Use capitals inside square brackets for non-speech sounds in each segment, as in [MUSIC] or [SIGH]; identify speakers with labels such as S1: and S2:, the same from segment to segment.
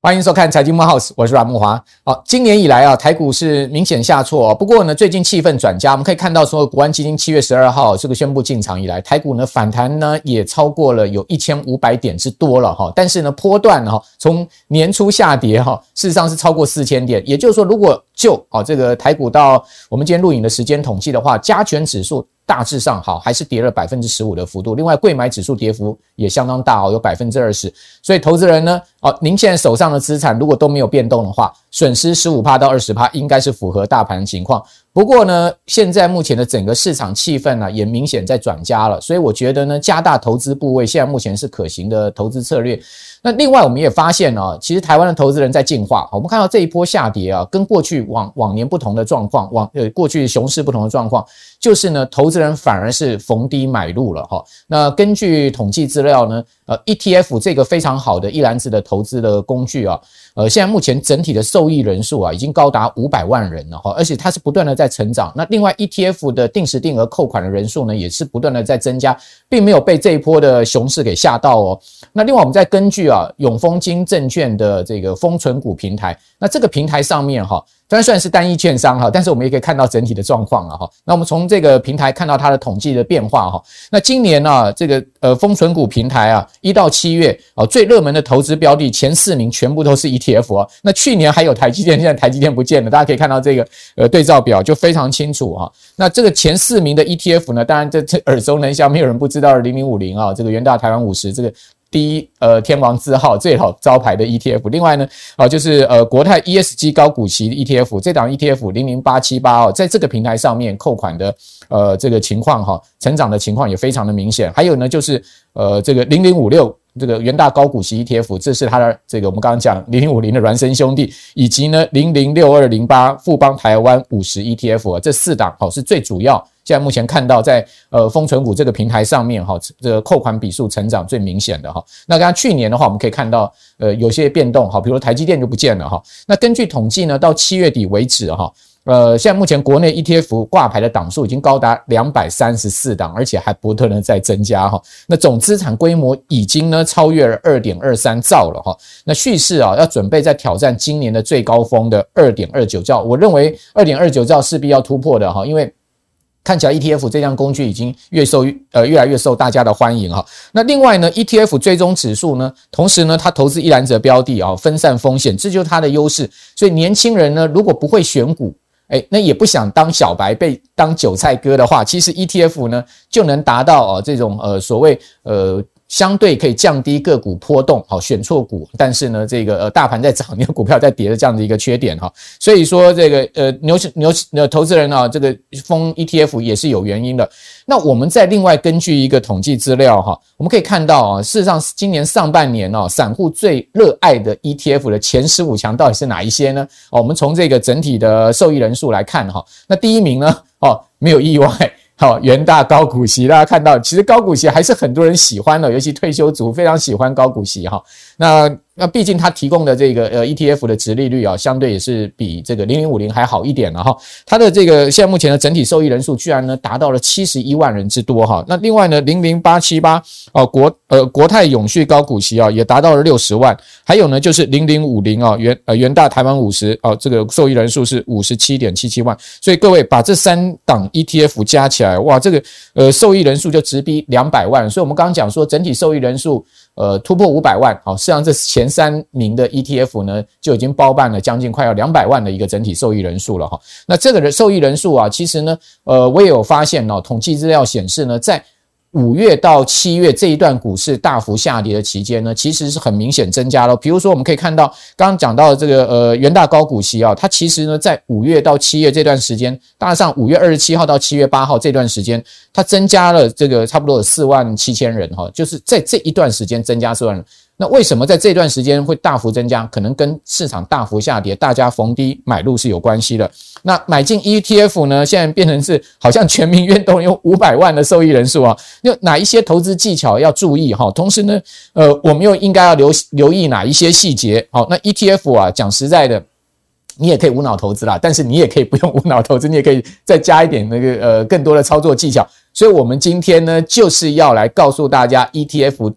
S1: 欢迎收看财经慕 House，我是阮木华。好，今年以来啊，台股是明显下挫。不过呢，最近气氛转佳，我们可以看到说，国安基金七月十二号这个宣布进场以来，台股呢反弹呢也超过了有一千五百点之多了哈。但是呢，波段哈从年初下跌哈，事实上是超过四千点。也就是说，如果就啊这个台股到我们今天录影的时间统计的话，加权指数。大致上好，还是跌了百分之十五的幅度。另外，柜买指数跌幅也相当大哦，有百分之二十。所以，投资人呢，哦，您现在手上的资产如果都没有变动的话，损失十五趴到二十趴，应该是符合大盘情况。不过呢，现在目前的整个市场气氛呢，也明显在转佳了。所以，我觉得呢，加大投资部位，现在目前是可行的投资策略。那另外，我们也发现啊，其实台湾的投资人在进化。我们看到这一波下跌啊，跟过去往往年不同的状况，往呃过去熊市不同的状况，就是呢，投资人反而是逢低买入了哈。那根据统计资料呢，呃，ETF 这个非常好的一篮子的投资的工具啊，呃，现在目前整体的受益人数啊，已经高达五百万人了哈，而且它是不断的在成长。那另外，ETF 的定时定额扣款的人数呢，也是不断的在增加，并没有被这一波的熊市给吓到哦。那另外，我们再根据啊，永丰金证券的这个封存股平台，那这个平台上面哈，虽然算是单一券商哈，但是我们也可以看到整体的状况了哈。那我们从这个平台看到它的统计的变化哈。那今年呢，这个呃丰存股平台啊，一到七月啊，最热门的投资标的前四名全部都是 ETF 啊。那去年还有台积电，现在台积电不见了，大家可以看到这个呃对照表就非常清楚哈。那这个前四名的 ETF 呢，当然这这耳熟能详，没有人不知道零零五零啊，这个元大台湾五十这个。第一，呃，天王字号最好招牌的 ETF。另外呢，啊，就是呃，国泰 ESG 高股息 ETF，这档 ETF 零零八七八哦，在这个平台上面扣款的，呃，这个情况哈，成长的情况也非常的明显。还有呢，就是呃，这个零零五六这个元大高股息 ETF，这是它的这个我们刚刚讲零零五零的孪生兄弟，以及呢零零六二零八富邦台湾五十 ETF，这四档好是最主要。现在目前看到在呃丰存股这个平台上面哈，这个扣款笔数成长最明显的哈。那刚刚去年的话，我们可以看到呃有些变动哈，比如台积电就不见了哈。那根据统计呢，到七月底为止哈，呃现在目前国内 ETF 挂牌的档数已经高达两百三十四档，而且还不断的在增加哈。那总资产规模已经呢超越了二点二三兆了哈。那蓄势啊要准备在挑战今年的最高峰的二点二九兆，我认为二点二九兆势必要突破的哈，因为。看起来 ETF 这项工具已经越受呃越来越受大家的欢迎哈。那另外呢，ETF 追踪指数呢，同时呢，它投资一篮子的标的啊，分散风险，这就是它的优势。所以年轻人呢，如果不会选股，哎，那也不想当小白被当韭菜割的话，其实 ETF 呢就能达到啊这种呃所谓呃。相对可以降低个股波动，好选错股，但是呢，这个呃大盘在涨，你的股票在跌的这样的一个缺点哈，所以说这个呃牛牛呃投资人啊，这个封 ETF 也是有原因的。那我们再另外根据一个统计资料哈，我们可以看到啊，事实上今年上半年哦，散户最热爱的 ETF 的前十五强到底是哪一些呢？哦，我们从这个整体的受益人数来看哈，那第一名呢，哦没有意外。好，元大高股息，大家看到，其实高股息还是很多人喜欢的，尤其退休族非常喜欢高股息哈。那那毕竟它提供的这个呃 ETF 的值利率啊，相对也是比这个零零五零还好一点了哈。它的这个现在目前的整体受益人数居然呢达到了七十一万人之多哈。那另外呢，零零八七八哦国呃国泰永续高股息啊也达到了六十万，还有呢就是零零五零啊元呃元大台湾五十哦这个受益人数是五十七点七七万。所以各位把这三档 ETF 加起来，哇，这个呃受益人数就直逼两百万。所以我们刚刚讲说整体受益人数。呃，突破五百万，好，实际上这前三名的 ETF 呢，就已经包办了将近快要两百万的一个整体受益人数了哈。那这个人受益人数啊，其实呢，呃，我也有发现哦，统计资料显示呢，在五月到七月这一段股市大幅下跌的期间呢，其实是很明显增加了。比如说，我们可以看到刚刚讲到的这个呃元大高股息啊，它其实呢在五月到七月这段时间，大致上五月二十七号到七月八号这段时间，它增加了这个差不多有四万七千人哈，就是在这一段时间增加四万人。那为什么在这段时间会大幅增加？可能跟市场大幅下跌，大家逢低买入是有关系的。那买进 ETF 呢？现在变成是好像全民运动有五百万的受益人数啊。那哪一些投资技巧要注意哈？同时呢，呃，我们又应该要留留意哪一些细节？好，那 ETF 啊，讲实在的。你也可以无脑投资啦，但是你也可以不用无脑投资，你也可以再加一点那个呃更多的操作技巧。所以，我们今天呢，就是要来告诉大家 ETF，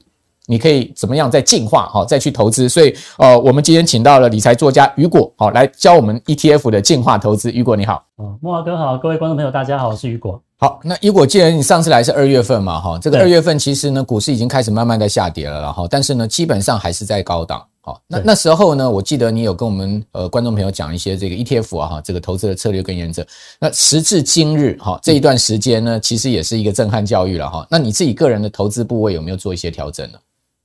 S1: 你可以怎么样再进化，好再去投资。所以，呃，我们今天请到了理财作家雨果，好来教我们 ETF 的进化投资。雨果你好，
S2: 哦，莫华哥好，各位观众朋友大家好，我是雨果。
S1: 好，那雨果，既然你上次来是二月份嘛，哈，这个二月份其实呢，股市已经开始慢慢在下跌了，然后，但是呢，基本上还是在高档。好，那那时候呢，我记得你有跟我们呃观众朋友讲一些这个 ETF 啊，哈，这个投资的策略跟原则。那时至今日，哈，这一段时间呢，其实也是一个震撼教育了哈。那你自己个人的投资部位有没有做一些调整呢？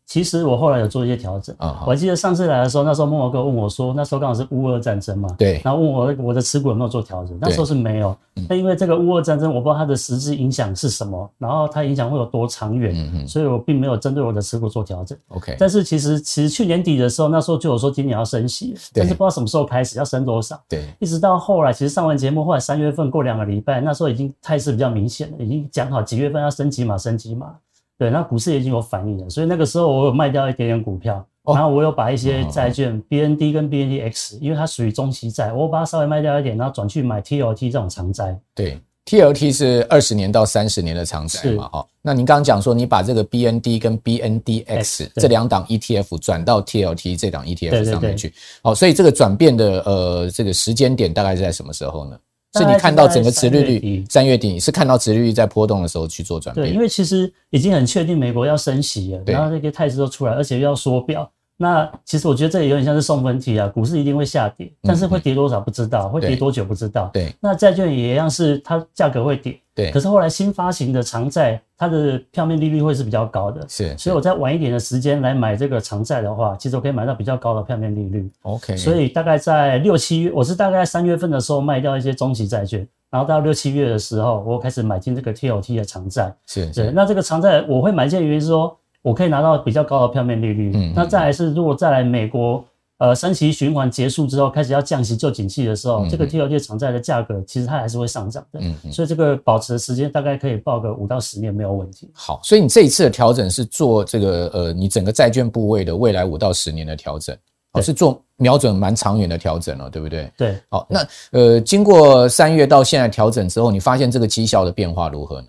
S2: 其实我后来有做一些调整啊，我还记得上次来的时候，那时候慕驊哥问我说，那时候刚好是乌俄战争嘛，
S1: 对，
S2: 然后问我我的持股有没有做调整，那时候是没有，那因为这个乌俄战争，我不知道它的实质影响是什么，然后它影响会有多长远，所以我并没有针对我的持股做调整。
S1: OK，
S2: 但是其实其实去年底的时候，那时候就有说今年要升息，但是不知道什么时候开始要升多少，
S1: 对，
S2: 一直到后来，其实上完节目后来三月份过两个礼拜，那时候已经态势比较明显了，已经讲好几月份要升几码升几码。对，那股市也已经有反应了，所以那个时候我有卖掉一点点股票，然后我有把一些债券 BND 跟 BNDX，因为它属于中期债，我把它稍微卖掉一点，然后转去买 TLT 这种长债。
S1: 对，TLT 是二十年到三十年的长债嘛，哈。那您刚刚讲说你把这个 BND 跟 BNDX 这两档 ETF 转到 TLT 这档 ETF 上面去，好，所以这个转变的呃这个时间点大概是在什么时候呢？是你看到整个殖利率三月底是看到殖利率在波动的时候去做转变，
S2: 对，因为其实已经很确定美国要升息了，然后那个态势都出来，而且又要缩表。那其实我觉得这也有点像是送分题啊，股市一定会下跌，但是会跌多少不知道，会跌多久不知道。对，那债券也一样是它价格会跌。对，可是后来新发行的长债，它的票面利率会是比较高的，是，所以我在晚一点的时间来买这个长债的话，其实我可以买到比较高的票面利率。OK，所以大概在六七月，我是大概三月份的时候卖掉一些中期债券，然后到六七月的时候，我开始买进这个 TOT 的长债。是，对，那这个长债我会买进的原因是说，我可以拿到比较高的票面利率。嗯，那再来是如果再来美国。呃，升息循环结束之后，开始要降息救景气的时候，嗯、这个 TLT 长债的价格其实它还是会上涨的。嗯，所以这个保持的时间大概可以抱个五到十年没有问题。
S1: 好，所以你这一次的调整是做这个呃，你整个债券部位的未来五到十年的调整，哦，是做瞄准蛮长远的调整了，对不对？
S2: 对。
S1: 好，那呃，经过三月到现在调整之后，你发现这个绩效的变化如何呢？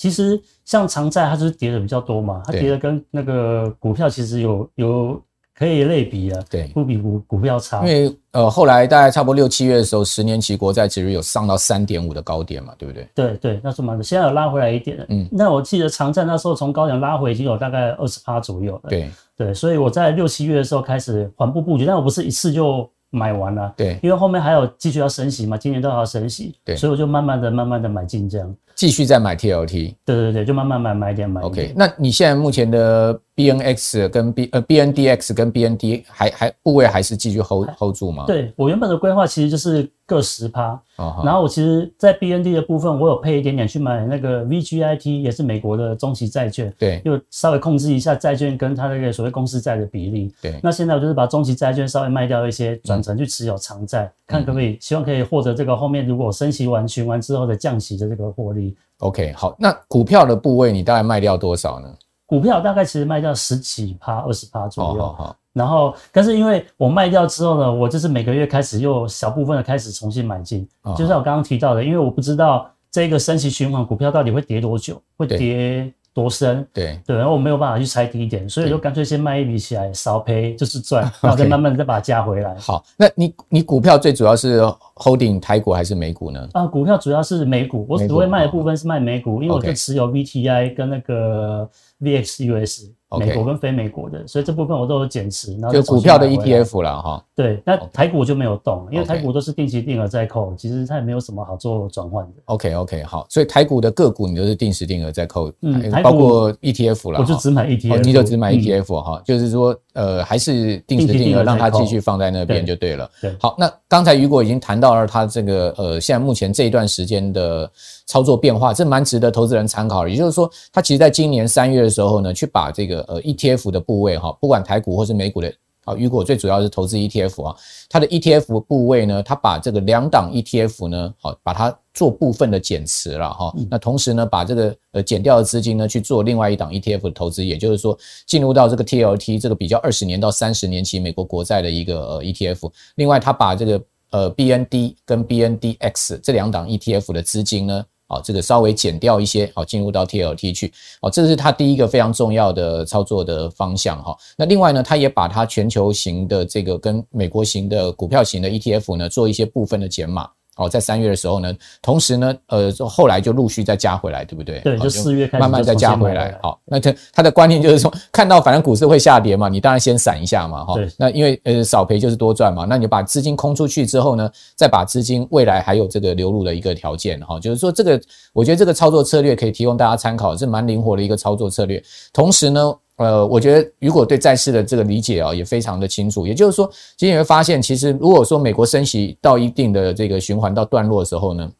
S2: 其实像长债，它就是跌的比较多嘛，它跌的跟那个股票其实有有。可以类比了，对，不比股股票差。因
S1: 为呃，后来大概差不多六七月的时候，十年期国债其实有上到三点五的高点嘛，对不对？
S2: 对对，那是蛮的。现在有拉回来一点了。嗯，那我记得长债那时候从高点拉回已经有大概二十趴左右了。对对，所以我在六七月的时候开始缓步布局，但我不是一次就买完了。对，因为后面还有继续要升息嘛，今年都要升息。对，所以我就慢慢的、慢慢的买进这样。
S1: 继续再买 TLT，
S2: 对对对，就慢慢买买点买点。
S1: OK，那你现在目前的 BNX 跟 B 呃 BNDX 跟 BND 还还部位还是继续 hold hold 住吗？
S2: 对，我原本的规划其实就是各十趴，然后我其实，在 BND 的部分，我有配一点点去买那个 VGIT，也是美国的中期债券，对，就稍微控制一下债券跟它那个所谓公司债的比例。对，那现在我就是把中期债券稍微卖掉一些，转成去持有长债，嗯、看可不可以，希望可以获得这个后面如果升息完循环之后的降息的这个获利。
S1: OK，好，那股票的部位你大概卖掉多少呢？
S2: 股票大概其实卖掉十几趴、二十趴左右。好，好，好。然后，但是因为我卖掉之后呢，我就是每个月开始又小部分的开始重新买进。哦、就像我刚刚提到的，因为我不知道这个升息循环股票到底会跌多久，会跌多深。对对，然后我没有办法去猜低点，所以就干脆先卖一笔起来，少赔就是赚，[LAUGHS] 然后再慢慢再把它加回来。
S1: 好，那你你股票最主要是 holding 台股还是美股呢？
S2: 啊，股票主要是美股，我只会卖的部分是卖美股，因为我就持有 VTI 跟那个 VX、US 美国跟非美国的，所以这部分我都有减持，然后
S1: 就股票的 ETF 了哈。
S2: 对，那台股就没有动，因为台股都是定期定额在扣，其实它也没有什么好做转换的。
S1: OK OK 好，所以台股的个股你都是定时定额在扣，嗯，包括 ETF 了，
S2: 我就只买 ETF，
S1: 你就只买 ETF 哈，就是说呃还是定时定额让它继续放在那边就对了。对，好，那刚才雨果已经谈到了它这个呃现在目前这一段时间的操作变化，这蛮值得投资人参考的。也就是说，他其实在今年三月的时候呢，去把这个。呃，ETF 的部位哈，不管台股或是美股的，啊，雨果最主要是投资 ETF 啊，它的 ETF 部位呢，它把这个两档 ETF 呢，好，把它做部分的减持了哈，那同时呢，把这个呃减掉的资金呢，去做另外一档 ETF 的投资，也就是说，进入到这个 TLT 这个比较二十年到三十年期美国国债的一个呃 ETF，另外它把这个呃 BND 跟 BNDX 这两档 ETF 的资金呢，啊，这个稍微减掉一些，好，进入到 TLT 去，哦，这是它第一个非常重要的操作的方向哈。那另外呢，它也把它全球型的这个跟美国型的股票型的 ETF 呢，做一些部分的减码。哦，在三月的时候呢，同时呢，呃，后来就陆续再加回来，对不对？
S2: 对，就四月开始
S1: 慢慢再加回来。好，那他他的观念就是说，看到反正股市会下跌嘛，你当然先闪一下嘛，哈。那因为呃少赔就是多赚嘛，那你把资金空出去之后呢，再把资金未来还有这个流入的一个条件，哈，就是说这个我觉得这个操作策略可以提供大家参考，是蛮灵活的一个操作策略。同时呢。呃，我觉得如果对债市的这个理解啊，也非常的清楚。也就是说，今天你会发现，其实如果说美国升息到一定的这个循环到段落的时候呢，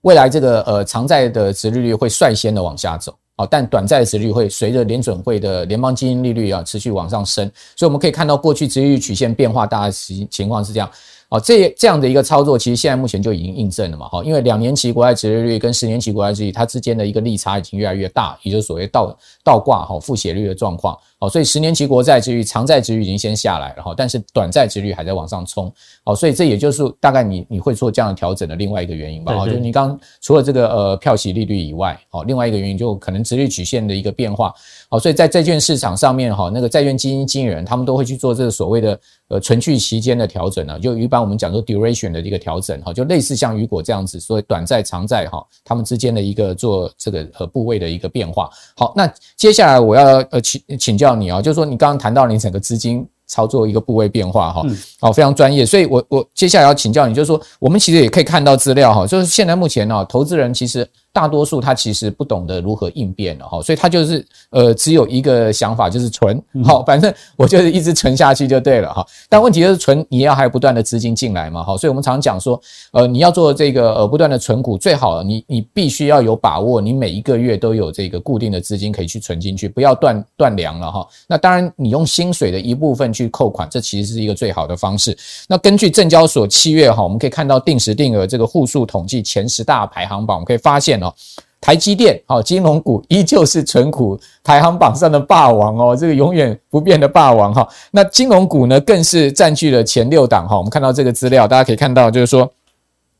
S1: 未来这个呃长债的殖利率会率先的往下走啊，但短债的殖利率会随着联准会的联邦基金利率啊持续往上升。所以我们可以看到过去殖利率曲线变化大概情情况是这样。哦，这这样的一个操作，其实现在目前就已经印证了嘛，哈，因为两年期国债殖利率跟十年期国债殖利率它之间的一个利差已经越来越大，也就是所谓倒倒挂哈负斜率的状况。哦，所以十年期国债殖率、长债殖率已经先下来了哈，但是短债殖率还在往上冲。哦，所以这也就是大概你你会做这样的调整的另外一个原因吧。好，就你刚除了这个呃票息利率以外，好，另外一个原因就可能殖率曲线的一个变化。好，所以在债券市场上面哈，那个债券基金经理人他们都会去做这个所谓的呃存续期间的调整呢，就一般我们讲说 duration 的一个调整哈，就类似像雨果这样子，所以短债、长债哈，他们之间的一个做这个呃部位的一个变化。好，那接下来我要呃请请教。你啊，就是说你刚刚谈到你整个资金操作一个部位变化哈，好，非常专业，所以我我接下来要请教你，就是说我们其实也可以看到资料哈，就是现在目前呢，投资人其实。大多数他其实不懂得如何应变了哈，所以他就是呃只有一个想法就是存好，反正我就是一直存下去就对了哈。但问题就是存你要还有不断的资金进来嘛哈，所以我们常讲说呃你要做这个呃不断的存股，最好你你必须要有把握，你每一个月都有这个固定的资金可以去存进去，不要断断粮了哈。那当然你用薪水的一部分去扣款，这其实是一个最好的方式。那根据证交所七月哈，我们可以看到定时定额这个户数统计前十大排行榜，我们可以发现哦。台积电，好，金融股依旧是存股排行榜上的霸王哦，这个永远不变的霸王哈。那金融股呢，更是占据了前六档哈。我们看到这个资料，大家可以看到，就是说。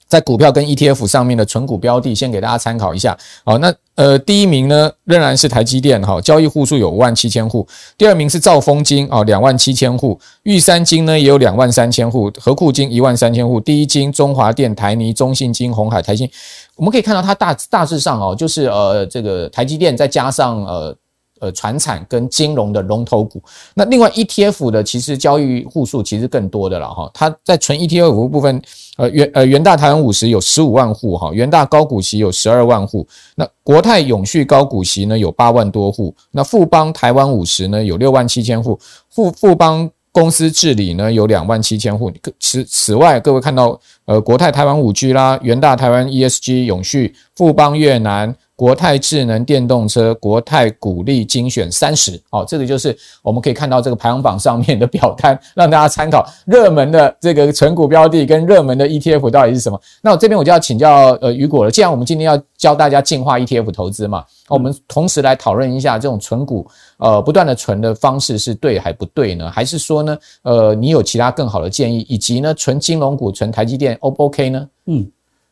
S1: 在股票跟 ETF 上面的存股标的，先给大家参考一下。好，那呃第一名呢仍然是台积电哈，交易户数有五万七千户。第二名是兆丰金啊，两万七千户。玉山金呢也有两万三千户，合库金一万三千户。第一金、中华电、台泥、中信金、红海、台新，我们可以看到它大大致上哦，就是呃这个台积电再加上呃。呃，传产跟金融的龙头股，那另外 ETF 的其实交易户数其实更多的了哈。它在纯 ETF 部分，呃元呃元大台湾五十有十五万户哈，元大高股息有十二万户，那国泰永续高股息呢有八万多户，那富邦台湾五十呢有六万七千户，富富邦公司治理呢有两万七千户。此此外，各位看到呃国泰台湾五 G 啦，元大台湾 ESG 永续，富邦越南。国泰智能电动车、国泰股利精选三十，好，这个就是我们可以看到这个排行榜上面的表单，让大家参考热门的这个存股标的跟热门的 ETF 到底是什么。那我这边我就要请教呃雨果了，既然我们今天要教大家进化 ETF 投资嘛，我们同时来讨论一下这种存股呃不断的存的方式是对还不对呢？还是说呢呃你有其他更好的建议？以及呢存金融股、存台积电 O 不 OK 呢？
S2: 嗯，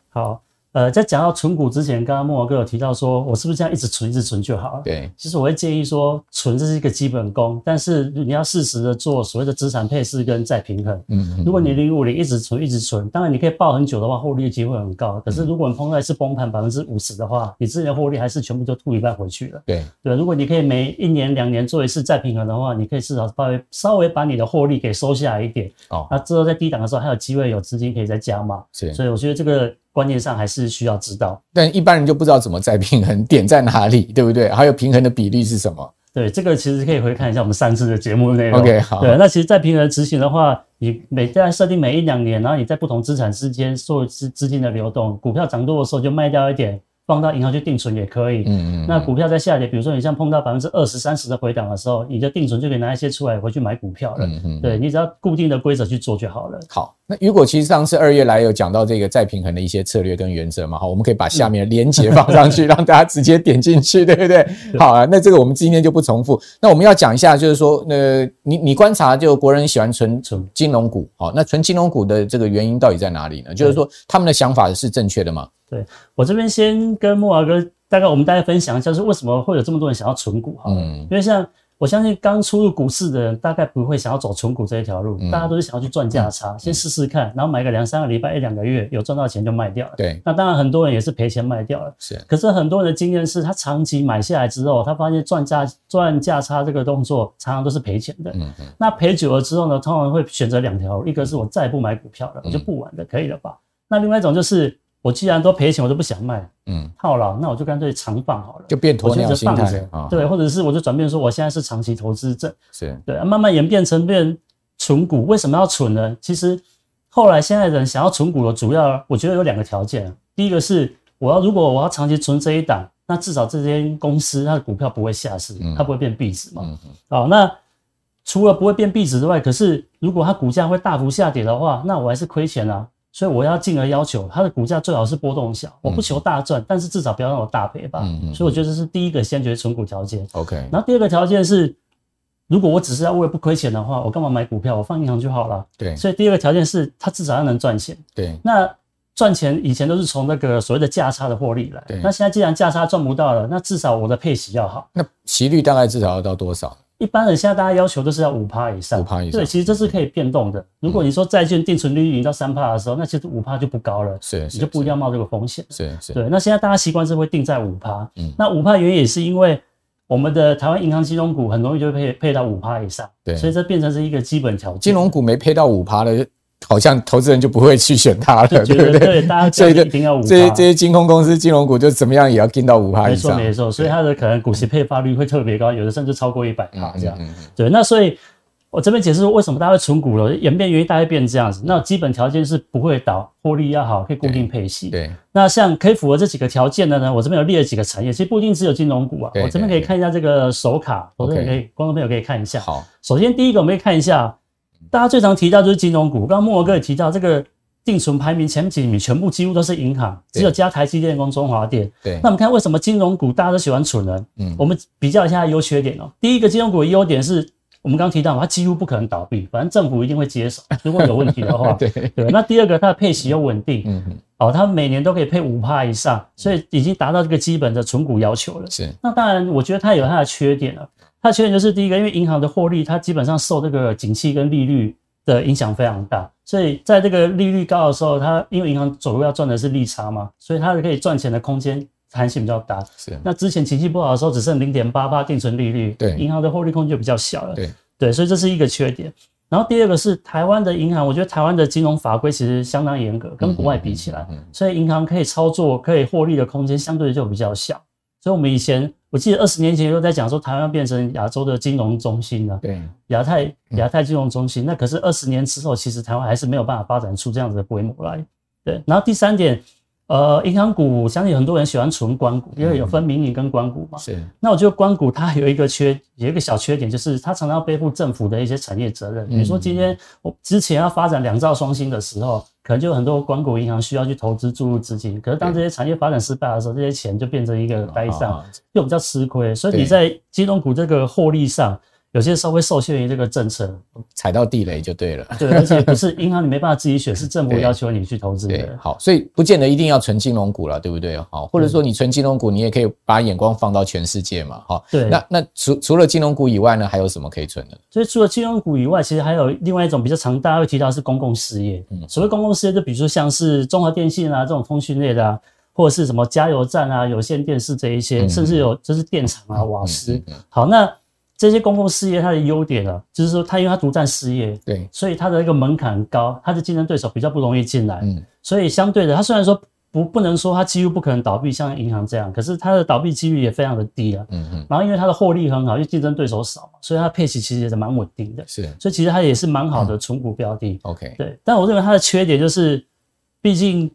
S2: 好。呃，在讲到存股之前，刚刚慕驊哥有提到说，我是不是这样一直存一直存就好了？
S1: 对，
S2: 其实我会建议说，存这是一个基本功，但是你要适时的做所谓的资产配置跟再平衡。嗯，如果你零五年一直存一直存，当然你可以抱很久的话，获利的机会很高。可是如果你碰到一次崩盘百分之五十的话，你之前的获利还是全部都吐一半回去了。
S1: 对
S2: 对，如果你可以每一年两年做一次再平衡的话，你可以至少稍微稍微把你的获利给收下来一点。哦，那之后在低档的时候还有机会有资金可以再加码。
S1: 是，
S2: 所以我觉得这个。观念上还是需要知道，
S1: 但一般人就不知道怎么再平衡，点在哪里，对不对？还有平衡的比例是什么？
S2: 对，这个其实可以回看一下我们上次的节目内容。
S1: OK，好。
S2: 对，那其实再平衡执行的话，你每在设定每一两年，然后你在不同资产之间做资资金的流动，股票涨多的时候就卖掉一点，放到银行去定存也可以。嗯，嗯嗯。那股票在下跌，比如说你像碰到百分之二十三十的回档的时候，你的定存就可以拿一些出来回去买股票了。嗯嗯。对，你只要固定的规则去做就好了。
S1: 好，那雨果其实上次二月来有讲到这个再平衡的一些策略跟原则嘛，好，我们可以把下面的连结放上去，让大家直接点进去，[LAUGHS] 对不对？好啊，那这个我们今天就不重复。那我们要讲一下，就是说，呃，你你观察就国人喜欢存存金融股，好，那存金融股的这个原因到底在哪里呢？就是说他们的想法是正确的吗？
S2: 对，我这边先跟慕驊哥大概我们大家分享一下，是为什么会有这么多人想要存股哈？嗯，因为像我相信刚出入股市的人，大概不会想要走存股这一条路，大家都是想要去赚价差，先试试看，然后买个两三个礼拜、一两个月有赚到钱就卖掉了。对，那当然很多人也是赔钱卖掉了。是，可是很多人的经验是他长期买下来之后，他发现赚价赚价差这个动作常常都是赔钱的。嗯嗯。那赔久了之后呢，通常会选择两条路，一个是我再也不买股票了，我就不玩了，可以了吧？那另外一种就是。我既然都赔钱，我都不想卖，嗯，套牢，那我就干脆长放好了，
S1: 就变鸵鸟心态
S2: 啊，对，或者是我就转变说，我现在是长期投资者，是对，慢慢演变成变存股。为什么要存呢？其实后来现在人想要存股的主要，我觉得有两个条件。第一个是我要如果我要长期存这一档，那至少这间公司它的股票不会下市，它不会变壁纸嘛。好，那除了不会变壁纸之外，可是如果它股价会大幅下跌的话，那我还是亏钱啊。所以我要进而要求它的股价最好是波动小，我不求大赚，但是至少不要让我大赔吧。所以我觉得这是第一个先决存股条件。OK。然后第二个条件是，如果我只是要为了不亏钱的话，我干嘛买股票？我放银行就好了。对。所以第二个条件是，它至少要能赚钱。对。那赚钱以前都是从那个所谓的价差的获利来。对。那现在既然价差赚不到了，那至少我的配息要好。
S1: 那息率大概至少要到多少？
S2: 一般人现在大家要求都是要五趴以上，五趴以上，对，其实这是可以变动的。如果你说债券定存利率已经到三趴的时候，那其实五趴就不高了，是，你就不一定要冒这个风险，是是。对，那现在大家习惯是会定在五趴，嗯，那五趴原因也是因为我们的台湾银行金融股很容易就会配配到五趴以上，对，所以这变成是一个基本条件。
S1: 金融股没配到五趴的。好像投资人就不会去选它了，对不对？
S2: 对，大家一定要五趴。
S1: 这些这些金控公司、金融股就怎么样也要进到五趴以上。
S2: 没错，没错。所以它的可能股息配发率会特别高，有的甚至超过一百趴这样。对，那所以我这边解释说为什么大家会存股了，演变原因大概变这样子。那基本条件是不会倒，获利要好，可以固定配息。对。那像可以符合这几个条件的呢，我这边有列了几个产业，其实不一定只有金融股啊。我这边可以看一下这个手卡，我这边可以，观众朋友可以看一下。好。首先第一个我们可以看一下。大家最常提到就是金融股，刚刚慕驊哥也提到，这个定存排名前几名全部几乎都是银行，只有加台积电跟中华电。对，那我们看为什么金融股大家都喜欢存呢？嗯，我们比较一下它优缺点哦。第一个金融股的优点是我们刚刚提到，它几乎不可能倒闭，反正政府一定会接手，如果有问题的话。[LAUGHS] 对对。那第二个它的配息又稳定，嗯嗯，哦，它每年都可以配五趴以上，所以已经达到这个基本的存股要求了。是。那当然，我觉得它有它的缺点了。它缺点就是第一个，因为银行的获利，它基本上受这个景气跟利率的影响非常大，所以在这个利率高的时候，它因为银行走路要赚的是利差嘛，所以它可以赚钱的空间弹性比较大。是。那之前景气不好的时候，只剩零点八八定存利率，对，银行的获利空间就比较小了。对对，所以这是一个缺点。然后第二个是台湾的银行，我觉得台湾的金融法规其实相当严格，跟国外比起来，所以银行可以操作、可以获利的空间相对就比较小。所以我们以前。我记得二十年前又在讲说台湾要变成亚洲的金融中心了，对，亚太亚太金融中心。那可是二十年之后，其实台湾还是没有办法发展出这样子的规模来。对，然后第三点，呃，银行股，相信很多人喜欢存官股，因为有分民营跟官股嘛。是。那我觉得官股它有一个缺，有一个小缺点，就是它常常要背负政府的一些产业责任。比如说今天我之前要发展两兆双星的时候。可能就有很多关股银行需要去投资注入资金，可是当这些产业发展失败的时候，这些钱就变成一个呆账，又比较吃亏。所以你在金融股这个获利上。有些时候会受限于这个政策，
S1: 踩到地雷就对了。
S2: 对，而且不是银行你没办法自己选，是政府要求你去投资的。
S1: 好，所以不见得一定要存金融股了，对不对？好，或者说你存金融股，你也可以把眼光放到全世界嘛。好，对。那那除除了金融股以外呢，还有什么可以存的？
S2: 所以除了金融股以外，其实还有另外一种比较常大家会提到是公共事业。嗯，所谓公共事业，就比如说像是中华电信啊这种通讯类的啊，或者是什么加油站啊、有线电视这一些，甚至有就是电厂啊、瓦斯。好，那。这些公共事业它的优点啊，就是说它因为它独占事业，对，所以它的一个门槛高，它的竞争对手比较不容易进来，嗯，所以相对的，它虽然说不不能说它几乎不可能倒闭，像银行这样，可是它的倒闭几率也非常的低啊，嗯嗯，然后因为它的获利很好，因为竞争对手少嘛，所以它配息其实也是蛮稳定的，是，所以其实它也是蛮好的存股标的，OK，对，但我认为它的缺点就是，毕竟。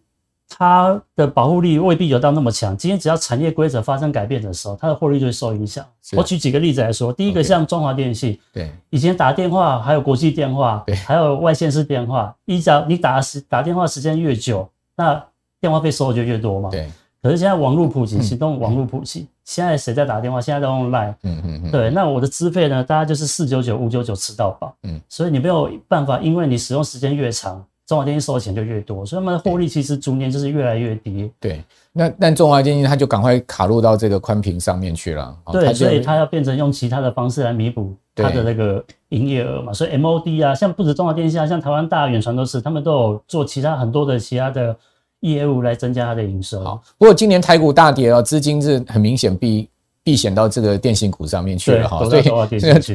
S2: 它的保护力未必有到那么强。今天只要产业规则发生改变的时候，它的获利就会受影响。我举几个例子来说，第一个像中华电信，
S1: 对，
S2: 以前打电话还有国际电话，对，还有外线式电话，一只要你打时打电话时间越久，那电话费收的就越多嘛。对。可是现在网络普及，行动网络普及，现在谁在打电话？现在都用 Line。嗯嗯嗯。对，那我的资费呢？大家就是四九九、五九九吃到饱。嗯。所以你没有办法，因为你使用时间越长，中华电信收的钱就越多，所以他们的获利其实逐年就是越来越低。
S1: 对。那但中华电信它就赶快卡入到这个宽屏上面去了。
S2: 对，所以它要变成用其他的方式来弥补它的那个营业额嘛。所以 MOD 啊，像不止中华电信啊，像台湾大远传都是，他们都有做其他很多的其他的。业务来增加它的营收。
S1: 好，不过今年台股大跌哦，资金是很明显避避险到这个电信股上面去了哈，所以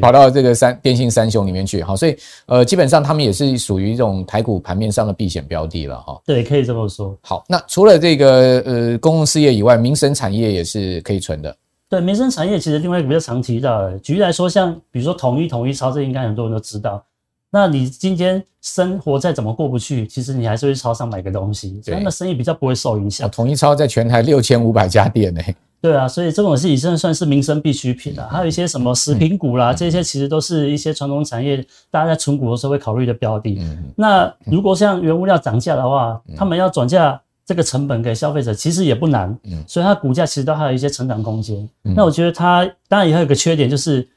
S1: 跑到这个三电信三雄里面去。好，所以呃，基本上他们也是属于这种台股盘面上的避险标的了哈。
S2: 对，可以这么说。
S1: 好，那除了这个呃公共事业以外，民生产业也是可以存的。
S2: 对，民生产业其实另外一个比较常提到的，举例来说，像比如说统一、统一超，这应该很多人都知道。那你今天生活再怎么过不去，其实你还是会去超商买个东西，所以他们生意比较不会受影响。
S1: 统一超在全台六千五百家店呢。
S2: 对啊，所以这种是已经算是民生必需品了。还有一些什么食品股啦，这些其实都是一些传统产业，大家在存股的时候会考虑的标的。那如果像原物料涨价的话，他们要转嫁这个成本给消费者，其实也不难。所以它股价其实都还有一些成长空间。那我觉得它当然也还有一个缺点，就是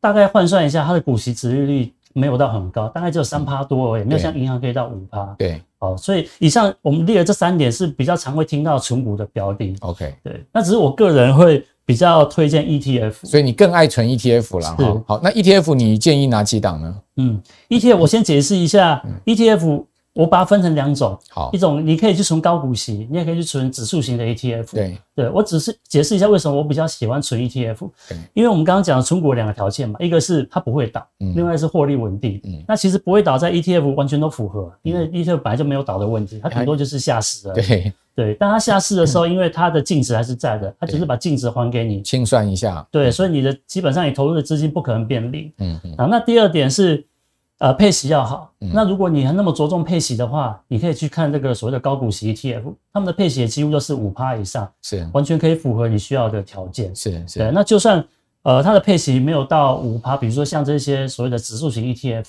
S2: 大概换算一下它的股息值利率。没有到很高，大概只有三趴多而已，没有像银行可以到五趴。
S1: 对，
S2: 好，所以以上我们列的这三点是比较常会听到存股的标的。
S1: OK，
S2: 对，那只是我个人会比较推荐 ETF，
S1: 所以你更爱存 ETF 啦。哈。好，那 ETF 你建议哪几档呢？
S2: 嗯，ETF 我先解释一下 ETF。我把它分成两种，好，一种你可以去存高股息，你也可以去存指数型的 ETF。
S1: 对，
S2: 对我只是解释一下为什么我比较喜欢存 ETF。对，因为我们刚刚讲的存股有两个条件嘛，一个是它不会倒，嗯，另外是获利稳定。嗯，那其实不会倒在 ETF 完全都符合，因为 ETF 本来就没有倒的问题，它顶多就是下市了。
S1: 对，
S2: 对，但它下市的时候，因为它的净值还是在的，它只是把净值还给你，
S1: 清算一下。
S2: 对，所以你的基本上你投入的资金不可能变零。嗯嗯。好，那第二点是。呃，配息要好。那如果你还那么着重配息的话，你可以去看这个所谓的高股息 ETF，他们的配息也几乎都是五趴以上，是完全可以符合你需要的条件。
S1: 是是。
S2: 对，那就算。呃，它的配息没有到五趴，比如说像这些所谓的指数型 ETF，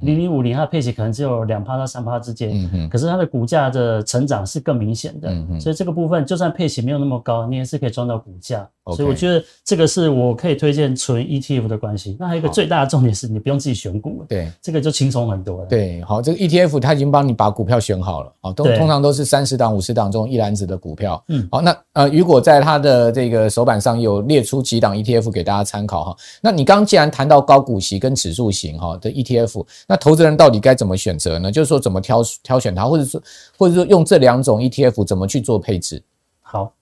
S2: 零零五零，它的配息可能只有两趴到三趴之间，嗯嗯，可是它的股价的成长是更明显的，嗯嗯，所以这个部分就算配息没有那么高，你也是可以赚到股价，所以我觉得这个是我可以推荐纯 ETF 的关系。那还有一个最大的重点是你不用自己选股了，对，这个就轻松很多了。
S1: 对，好，这个 ETF 它已经帮你把股票选好了，啊，都通常都是三十档、五十档这种一篮子的股票，嗯，好，那呃，如果在它的这个手板上有列出几档 ETF 给大家参考哈。那你刚刚既然谈到高股息跟指数型哈的 ETF，那投资人到底该怎么选择呢？就是说怎么挑挑选它，或者说或者说用这两种 ETF 怎么去做配置？
S2: 好，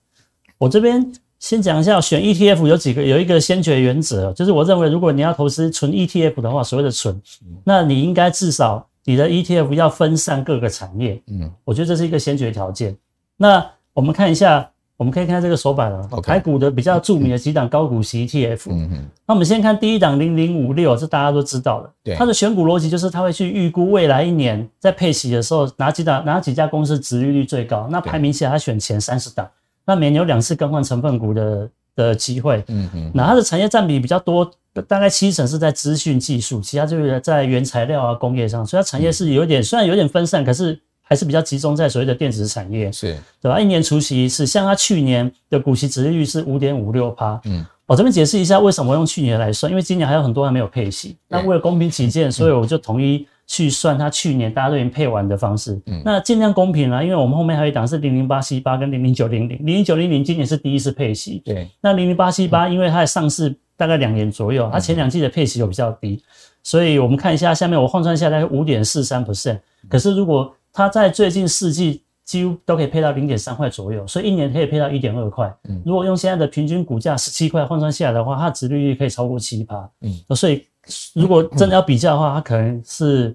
S2: 我这边先讲一下选 ETF 有几个有一个先决原则，就是我认为如果你要投资纯 ETF 的话，所谓的纯，那你应该至少你的 ETF 要分散各个产业，嗯，我觉得这是一个先决条件。那我们看一下。我们可以看这个手板啊，台股的比较著名的几档高股息 ETF。嗯嗯。那我们先看第一档零零五六，这大家都知道了。对。它的选股逻辑就是它会去预估未来一年在配息的时候哪几档哪几家公司殖利率最高，那排名起来它选前三十档，那每年有两次更换成分股的的机会。嗯嗯。那它的产业占比比较多，大概七成是在资讯技术，其他就是在原材料啊工业上，所以它产业是有点虽然有点分散，可是。还是比较集中在所谓的电子产业，是对吧？一年除息一次，像它去年的股息值利率是五点五六趴。嗯，我这边解释一下为什么用去年来算，因为今年还有很多还没有配息。那为了公平起见，所以我就统一去算它去年大家都已经配完的方式。嗯，那尽量公平啊，因为我们后面还有一档是零零八七八跟零零九零零，零零九零零今年是第一次配息。对，那零零八七八因为它的上市大概两年左右，它前两季的配息又比较低，所以我们看一下下面我换算下来五点四三 percent。可是如果它在最近四季几乎都可以配到零点三块左右，所以一年可以配到一点二块。嗯，如果用现在的平均股价十七块换算下来的话，它的殖利率可以超过七趴。嗯，所以如果真的要比较的话，它可能是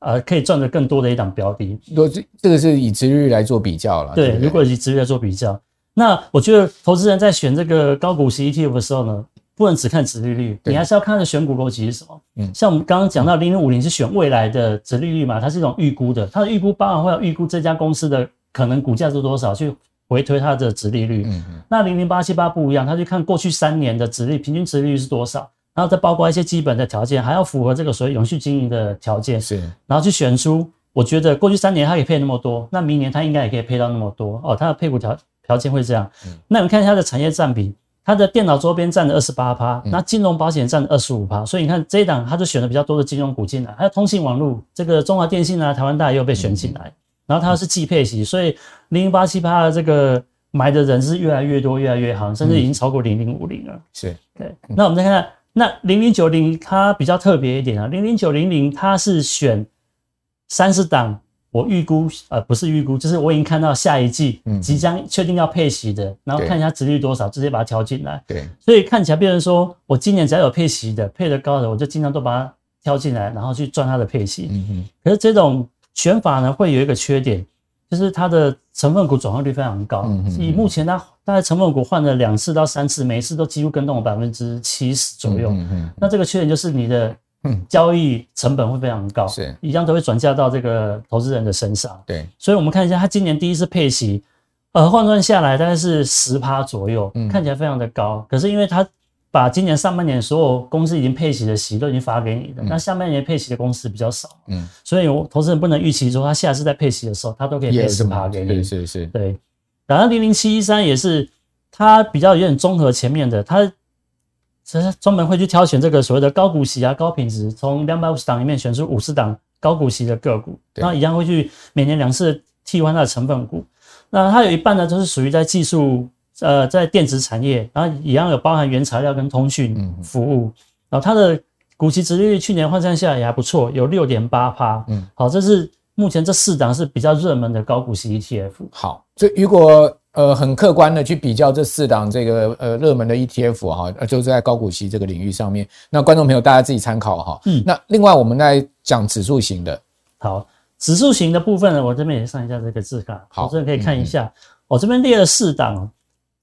S2: 呃可以赚得更多的一档标的。
S1: 如果这这个是以殖利率来做比较了。
S2: 对，如果以殖利率来做比较，那我觉得投资人在选这个高股息 ETF 的时候呢，不能只看值利率，你还是要看它的选股逻辑是什么。嗯，像我们刚刚讲到零零五零是选未来的值利率嘛，它是一种预估的，它的预估包含会要预估这家公司的可能股价是多少去回推它的值利率。嗯嗯。那零零八七八不一样，它就看过去三年的值率平均值利率是多少，然后再包括一些基本的条件，还要符合这个所谓永续经营的条件。是。然后去选出，我觉得过去三年它可以配那么多，那明年它应该也可以配到那么多哦。它的配股条条件会这样。嗯。那我们看它的产业占比。它的电脑周边占了二十八趴，那金融保险占了二十五趴，所以你看这一档，它就选了比较多的金融股进来，还有通信网络，这个中华电信啊、台湾大也有被选进来，然后它是季配息，所以零零八七趴的这个买的人是越来越多，越来越好，甚至已经超过零零五零了。是，对。那我们再看看，那零零九零它比较特别一点啊，零零九零零它是选三十档。我预估，呃，不是预估，就是我已经看到下一季即将确定要配息的，然后看一下值率多少，直接把它调进来。对，所以看起来变成说我今年只要有配息的，配的高的，我就尽量都把它挑进来，然后去赚它的配息。嗯哼。可是这种选法呢，会有一个缺点，就是它的成分股转换率非常高。嗯。以目前它大概成分股换了两次到三次，每一次都几乎跟动了百分之七十左右。嗯。那这个缺点就是你的。嗯，交易成本会非常高，是一样都会转嫁到这个投资人的身上。对，所以我们看一下，它今年第一次配息，呃，换算下来大概是十趴左右，嗯，看起来非常的高。可是因为它把今年上半年所有公司已经配息的息都已经发给你的，那下半年配息的公司比较少，嗯，所以我投资人不能预期说他下次再配息的时候，他都可以配十趴给你。是是是，对。然后零零七一三也是，它比较有点综合前面的，它。其实专门会去挑选这个所谓的高股息啊、高品质，从两百五十档里面选出五十档高股息的个股，那一样会去每年两次替换它的成分股。那它有一半呢，就是属于在技术，呃，在电子产业，然后一样有包含原材料跟通讯服务。然后它的股息殖利率去年换算下来也还不错，有六点八趴。嗯，好，这是目前这四档是比较热门的高股息 ETF。好，
S1: 这如果。呃，很客观的去比较这四档这个呃热门的 ETF 哈，呃，就是在高股息这个领域上面。那观众朋友大家自己参考哈。嗯。那另外我们来讲指数型的。
S2: 好，指数型的部分呢，我这边也上一下这个字卡，好，这边可以看一下。嗯、我这边列了四档，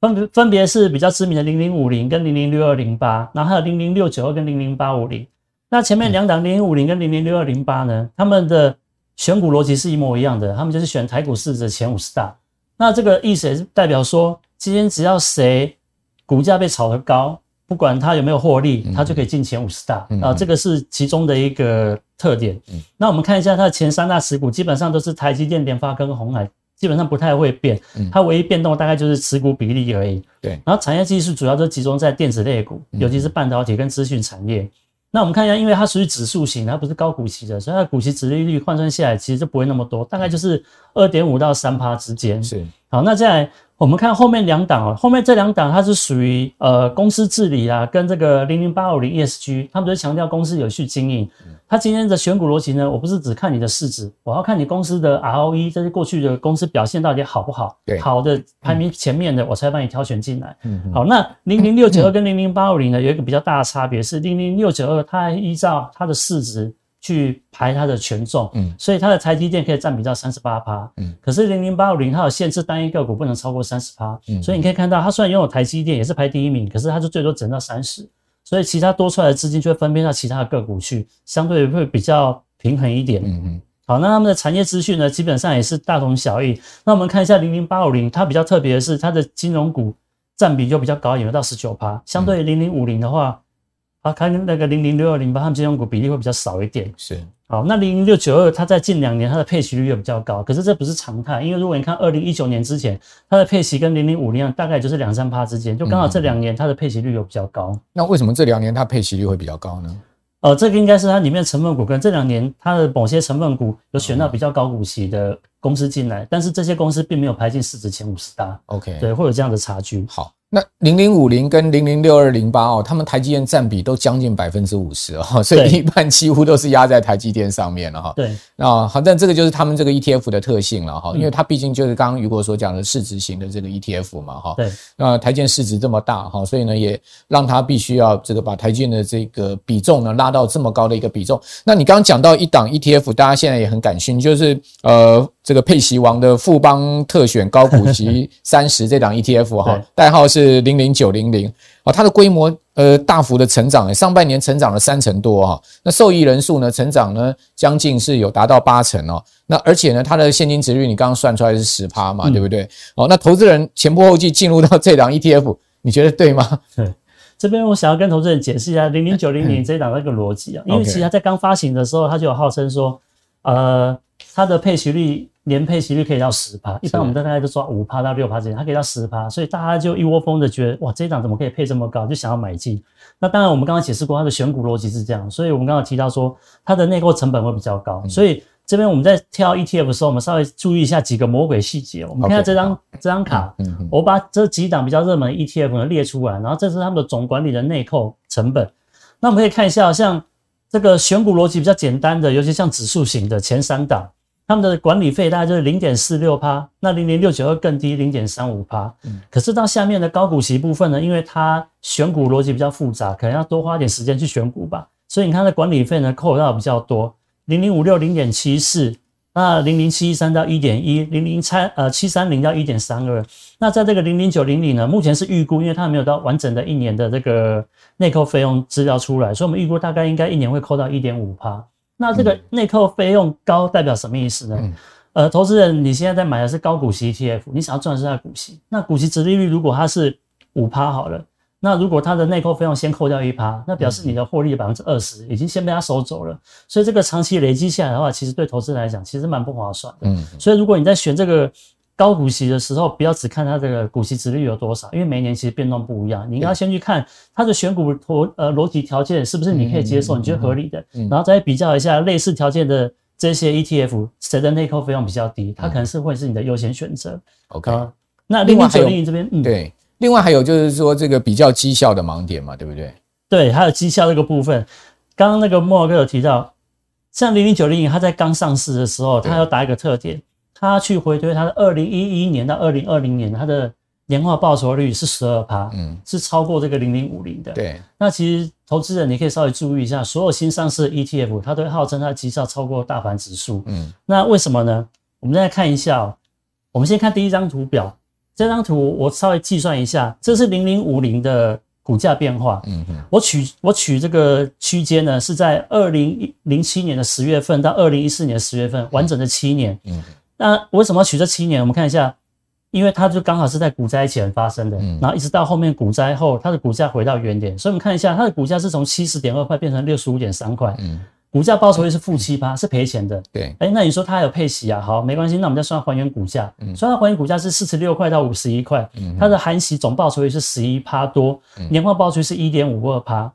S2: 分别分别是比较知名的零零五零跟零零六二零八，然后还有零零六九二跟零零八五零。那前面两档零零五零跟零零六二零八呢，他们的选股逻辑是一模一样的，他们就是选台股市值前五十大。那这个意思也是代表说，今天只要谁股价被炒得高，不管它有没有获利，它就可以进前五十大啊。这个是其中的一个特点。那我们看一下它的前三大持股，基本上都是台积电、联发跟鸿海，基本上不太会变。它唯一变动大概就是持股比例而已。对。然后产业技术主要都集中在电子类股，尤其是半导体跟资讯产业。那我们看一下，因为它属于指数型，它不是高股息的，所以它的股息殖利率换算下来其实就不会那么多，大概就是二点五到三趴之间。是。好，那再来。我们看后面两档哦，后面这两档它是属于呃公司治理啊，跟这个零零八五零 ESG，他们都强调公司有序经营。它今天的选股逻辑呢，我不是只看你的市值，我要看你公司的 ROE，这是过去的公司表现到底好不好？对，好的排名前面的，我才帮你挑选进来。嗯，好，那零零六九二跟零零八五零呢，有一个比较大的差别是，零零六九二它依照它的市值。去排它的权重，嗯，所以它的台积电可以占比到三十八趴，嗯，可是零零八五零它有限制单一个股不能超过三十趴，嗯，所以你可以看到它虽然拥有台积电也是排第一名，可是它就最多只能到三十，所以其他多出来的资金就会分配到其他的个股去，相对会比较平衡一点，嗯嗯，好，那他们的产业资讯呢，基本上也是大同小异。那我们看一下零零八五零，它比较特别的是它的金融股占比就比较高，有到十九趴，相对于零零五零的话。啊，看那个零零六二零八，他们金融股比例会比较少一点。是，好，那零零六九二，它在近两年它的配息率又比较高，可是这不是常态，因为如果你看二零一九年之前，它的配息跟零零五零大概就是两三趴之间，就刚好这两年它的配息率又比较高。嗯。
S1: 那为什么这两年它配息率会比较高呢？
S2: 呃，这个应该是它里面成分股跟这两年它的某些成分股有选到比较高股息的公司进来，但是这些公司并没有排进市值前五十大。OK，对，会有这样的差距。好。
S1: 那零零五零跟零零六二零八哦，他们台积电占比都将近百分之五十哦，[LAUGHS] 所以一半几乎都是压在台积电上面了哈。对，那，好，但这个就是他们这个 ETF 的特性了哈，因为它毕竟就是刚刚雨果所讲的市值型的这个 ETF 嘛哈。对，那台积电市值这么大哈，所以呢也让它必须要这个把台积电的这个比重呢拉到这么高的一个比重。那你刚刚讲到一档 ETF，大家现在也很感兴趣，就是呃。这个佩奇王的富邦特选高股息 [LAUGHS] 三十这档 ETF 哈，代号是零零九零零。啊，它的规模呃大幅的成长，上半年成长了三成多哈，那受益人数呢成长呢将近是有达到八成哦，那而且呢，它的现金值率你刚刚算出来是十趴嘛，对不对？哦，那投资人前仆后继进入到这档 ETF，你觉得对吗？
S2: 对，[LAUGHS] 这边我想要跟投资人解释一下零零九零零这一档那个逻辑啊，因为其实它在刚发行的时候，它就有号称说，呃，它的配息率年配息率可以到十趴，一般我们大概都抓五趴到六趴之间，它可以到十趴，所以大家就一窝蜂的觉得哇，这一档怎么可以配这么高，就想要买进。那当然，我们刚刚解释过它的选股逻辑是这样，所以我们刚刚提到说它的内扣成本会比较高，所以这边我们在挑 ETF 的时候，我们稍微注意一下几个魔鬼细节。我们看下这张这张卡，我把这几档比较热门的 ETF 呢列出来，然后这是他们的总管理的内扣成本。那我们可以看一下，像这个选股逻辑比较简单的，尤其像指数型的前三档。他们的管理费大概就是零点四六趴，那零零六九二更低零点三五趴。嗯，可是到下面的高股息部分呢，因为它选股逻辑比较复杂，可能要多花点时间去选股吧，所以你看它的管理费呢扣到比较多，零零五六零点七四，那零零七一三到一点一，零零三呃七三零到一点三二。那在这个零零九零里呢，目前是预估，因为它没有到完整的一年的这个内扣费用资料出来，所以我们预估大概应该一年会扣到一点五趴。那这个内扣费用高代表什么意思呢？嗯、呃，投资人你现在在买的是高股息 ETF，你想要赚的是它的股息。那股息折利率如果它是五趴好了，那如果它的内扣费用先扣掉一趴，那表示你的获利百分之二十已经先被它收走了。所以这个长期累积下来的话，其实对投资人来讲其实蛮不划算的。嗯，所以如果你在选这个。高股息的时候，不要只看它这个股息值率有多少，因为每年其实变动不一样。你应该先去看它的选股逻呃逻辑条件是不是你可以接受，你觉得合理的，然后再比较一下类似条件的这些 ETF，谁的内扣费用比较低，它可能是会是你的优先选择。OK，那另外还有这边，嗯，
S1: 对，另外还有就是说这个比较绩效的盲点嘛，对不对？
S2: 对，还有绩效这个部分，刚刚那个莫尔哥有提到，像零零九零零，它在刚上市的时候，它有打一个特点。他去回推他的二零一一年到二零二零年，他的年化报酬率是十二趴，嗯，是超过这个零零五零的。
S1: 对，
S2: 那其实投资人你可以稍微注意一下，所有新上市的 ETF，它都会号称它的绩效超过大盘指数，嗯，那为什么呢？我们再来看一下哦，我们先看第一张图表，这张图我稍微计算一下，这是零零五零的股价变化，嗯嗯，我取我取这个区间呢，是在二零零七年的十月份到二零一四年的十月份，完整的七年，嗯。那为什么要取这七年？我们看一下，因为它就刚好是在股灾前发生的，然后一直到后面股灾后，它的股价回到原点。所以我们看一下，它的股价是从七十点二块变成六十五点三块，股价报酬率是负七趴，是赔钱的。
S1: 对，
S2: 哎，那你说它还有配息啊？好，没关系，那我们再算还原股价，算它还原股价是四十六块到五十一块，它的含息总报酬率是十一趴多，年化报酬率是一点五二趴。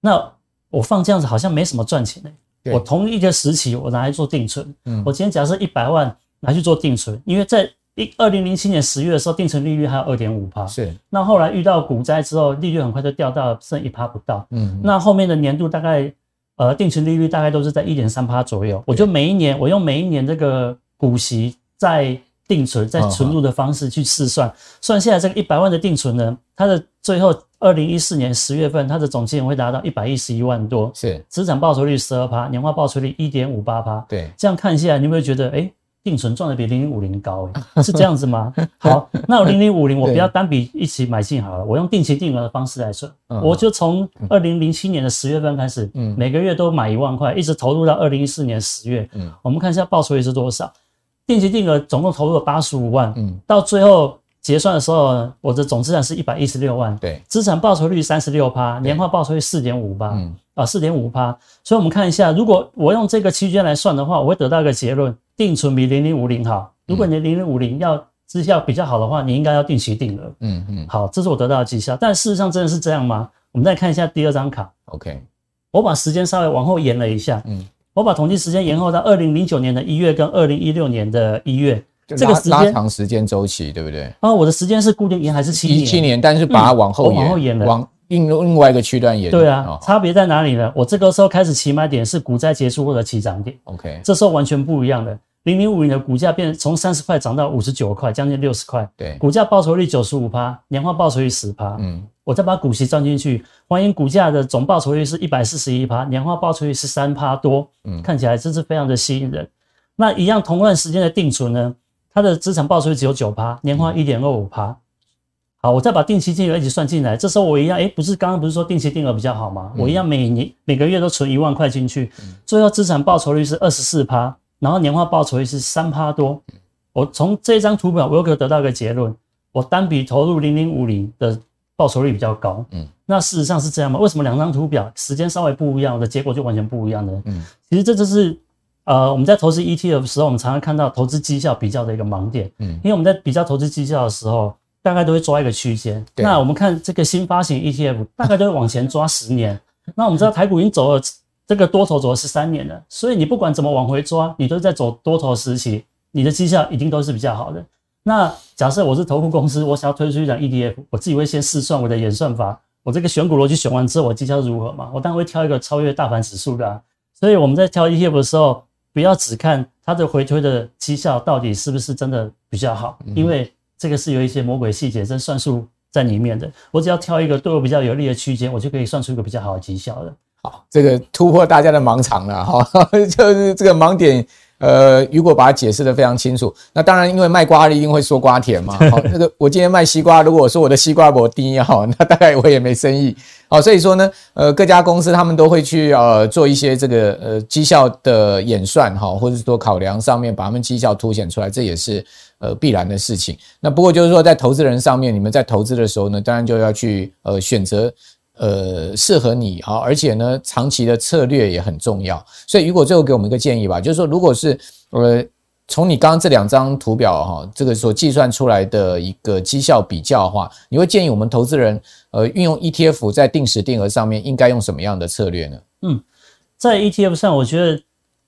S2: 那我放这样子好像没什么赚钱的。我同一个时期，我拿来做定存。嗯，我今天假设一百万拿去做定存，因为在一二零零七年十月的时候，定存利率还有二点五趴。是。那后来遇到股灾之后，利率很快就掉到剩一趴不到。嗯。那后面的年度大概，呃，定存利率大概都是在一点三趴左右。我就每一年，我用每一年这个股息在定存、在存入的方式去试算，算下来这个一百万的定存呢，它的最后。二零一四年十月份，它的总金额会达到一百一十一万多，是资产报酬率十二趴，年化报酬率一点五八趴。对，这样看下来，你有没有觉得，哎、欸，定存赚的比零零五零高、欸？[LAUGHS] 是这样子吗？好，[LAUGHS] 那我零零五零我不要单笔一起买进好了，我用定期定额的方式来算，我就从二零零七年的十月份开始，每个月都买一万块，一直投入到二零一四年十月。我们看一下报酬率是多少？定期定额总共投入了八十五万，嗯到最后。结算的时候，我的总资产是一百一十六万，对，资产报酬率三十六趴，年化报酬率四点五八，嗯，啊，四点五趴。所以，我们看一下，如果我用这个区间来算的话，我会得到一个结论：定存比零零五零好。如果你的零零五零要绩效比较好的话，你应该要定期定额。嗯嗯，好，这是我得到的绩效。但事实上真的是这样吗？我们再看一下第二张卡。OK，我把时间稍微往后延了一下，嗯，我把统计时间延后到二零零九年的一月跟二零一六年的一月。这个时间
S1: 拉长时间周期，对不对？
S2: 啊，我的时间是固定延还是七年？
S1: 七年，但是把它往后延，嗯、往后延了，往另另外一个区段延。
S2: 对啊，哦、差别在哪里呢？我这个时候开始起买点是股灾结束或者起涨点。OK，这时候完全不一样的。零零五零的股价变从三十块涨到五十九块，将近六十块。对，股价报酬率九十五趴，年化报酬率十趴。嗯，我再把股息赚进去，还原股价的总报酬率是一百四十一趴，年化报酬率是三趴多。嗯，看起来真是非常的吸引人。那一样同段时间的定存呢？它的资产报酬率只有九趴，年化一点二五趴。好，我再把定期金额一起算进来，这时候我一样，诶、欸，不是刚刚不是说定期定额比较好吗？我一样每年每个月都存一万块进去，最后资产报酬率是二十四趴，然后年化报酬率是三趴多。我从这张图表，我又可以得到一个结论：我单笔投入零零五零的报酬率比较高。嗯，那事实上是这样吗？为什么两张图表时间稍微不一样，我的结果就完全不一样呢？嗯，其实这就是呃我们在投资 ETF 的时候，我们常常看到投资绩效比较的一个盲点。嗯，因为我们在比较投资绩效的时候，大概都会抓一个区间。那我们看这个新发行 ETF，大概都会往前抓十年。那我们知道台股已经走了这个多头走了十三年了，所以你不管怎么往回抓，你都在走多头时期。你的绩效一定都是比较好的。那假设我是投顾公司，我想要推出一张 ETF，我自己会先试算我的演算法，我这个选股逻辑选完之后，我绩效如何嘛？我当然会挑一个超越大盘指数的啊。所以我们在挑 ETF 的时候，不要只看它的回推的绩效到底是不是真的比较好，因为这个是有一些魔鬼细节跟算术在里面的。我只要挑一个对我比较有利的区间，我就可以算出一个比较好的绩效了。
S1: 好，这个突破大家的盲肠了哈，[LAUGHS] 就是这个盲点。呃，如果把它解释得非常清楚，那当然，因为卖瓜的一定会说瓜甜嘛。[LAUGHS] 好，那个我今天卖西瓜，如果我说我的西瓜不低哈，[LAUGHS] 那大概我也没生意。好，所以说呢，呃，各家公司他们都会去呃做一些这个呃绩效的演算哈，或者说考量上面把他们绩效凸显出来，这也是呃必然的事情。那不过就是说，在投资人上面，你们在投资的时候呢，当然就要去呃选择。呃，适合你哈，而且呢，长期的策略也很重要。所以，如果最后给我们一个建议吧，就是说，如果是呃，从你刚刚这两张图表哈，这个所计算出来的一个绩效比较的话，你会建议我们投资人呃，运用 ETF 在定时定额上面应该用什么样的策略呢？
S2: 嗯，在 ETF 上，我觉得。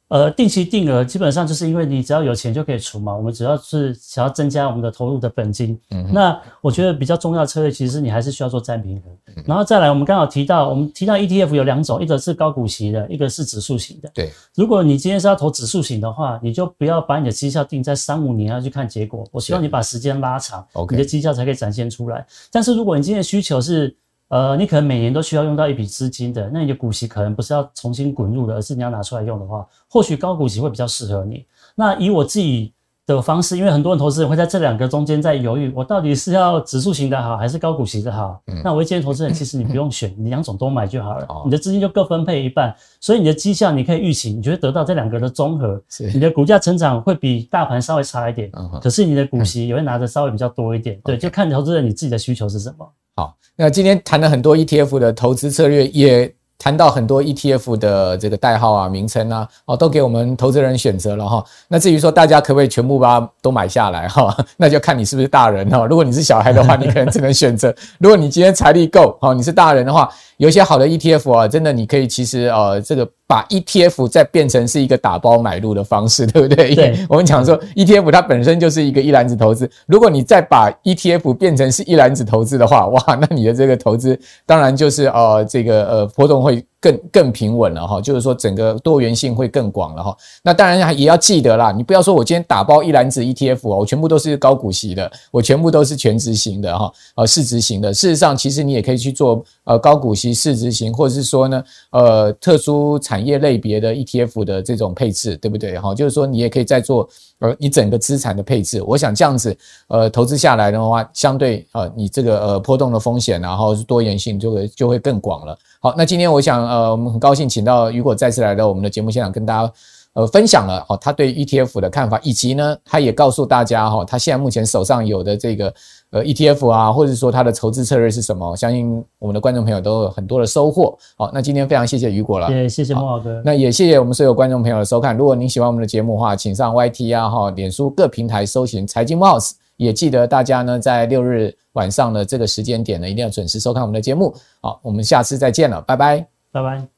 S2: 呃，定期定额基本上就是因为你只要有钱就可以除嘛，我们只要是想要增加我们的投入的本金。嗯，那我觉得比较重要的策略，其实你还是需要做再平衡。嗯、然后再来，我们刚好提到，我们提到 ETF 有两种，一个是高股息的，一个是指数型的。
S1: 对，
S2: 如果你今天是要投指数型的话，你就不要把你的绩效定在三五年要去看结果。我希望你把时间拉长，你的绩效才可以展现出来。但是如果你今天的需求是呃，你可能每年都需要用到一笔资金的，那你的股息可能不是要重新滚入的，而是你要拿出来用的话，或许高股息会比较适合你。那以我自己的方式，因为很多人投资人会在这两个中间在犹豫，我到底是要指数型的好，还是高股息的好？嗯、那我会建议投资人，其实你不用选，你两种都买就好了，哦、你的资金就各分配一半，所以你的绩效你可以预期，你就会得到这两个的综合，你的股价成长会比大盘稍微差一点，嗯、可是你的股息也会拿的稍微比较多一点，嗯、对，就看投资人你自己的需求是什么。
S1: 好，那今天谈了很多 ETF 的投资策略，也谈到很多 ETF 的这个代号啊、名称啊，哦，都给我们投资人选择了哈。那至于说大家可不可以全部把它都买下来哈，[LAUGHS] 那就看你是不是大人哈。如果你是小孩的话，你可能只能选择；如果你今天财力够，哈，你是大人的话，有一些好的 ETF 啊，真的你可以其实呃这个。把 ETF 再变成是一个打包买入的方式，[LAUGHS] 对不对？对，我们讲说 ETF 它本身就是一个一篮子投资，如果你再把 ETF 变成是一篮子投资的话，哇，那你的这个投资当然就是呃这个呃波动会更更平稳了哈，就是说整个多元性会更广了哈。那当然也要记得啦，你不要说我今天打包一篮子 ETF 哦我全部都是高股息的，我全部都是全值型的哈，呃市值型的。事实上，其实你也可以去做呃高股息市值型，或者是说呢呃特殊产。产业类别的 ETF 的这种配置，对不对？哈，就是说你也可以再做而，你整个资产的配置。我想这样子，呃，投资下来的话，相对呃，你这个呃波动的风险，然后是多元性就会就会更广了。好，那今天我想呃，我们很高兴请到雨果再次来到我们的节目现场，跟大家。呃，分享了哦，他对 ETF 的看法，以及呢，他也告诉大家哈，他现在目前手上有的这个呃 ETF 啊，或者说他的筹资策略是什么？我相信我们的观众朋友都有很多的收获。好，那今天非常谢谢雨果了，
S2: 也谢谢孟老哥，
S1: 那也谢谢我们所有观众朋友的收看。如果您喜欢我们的节目的话，请上 YT 啊哈，脸书各平台搜寻财经慕 House，也记得大家呢在六日晚上的这个时间点呢，一定要准时收看我们的节目。好，我们下次再见了，拜拜，
S2: 拜拜。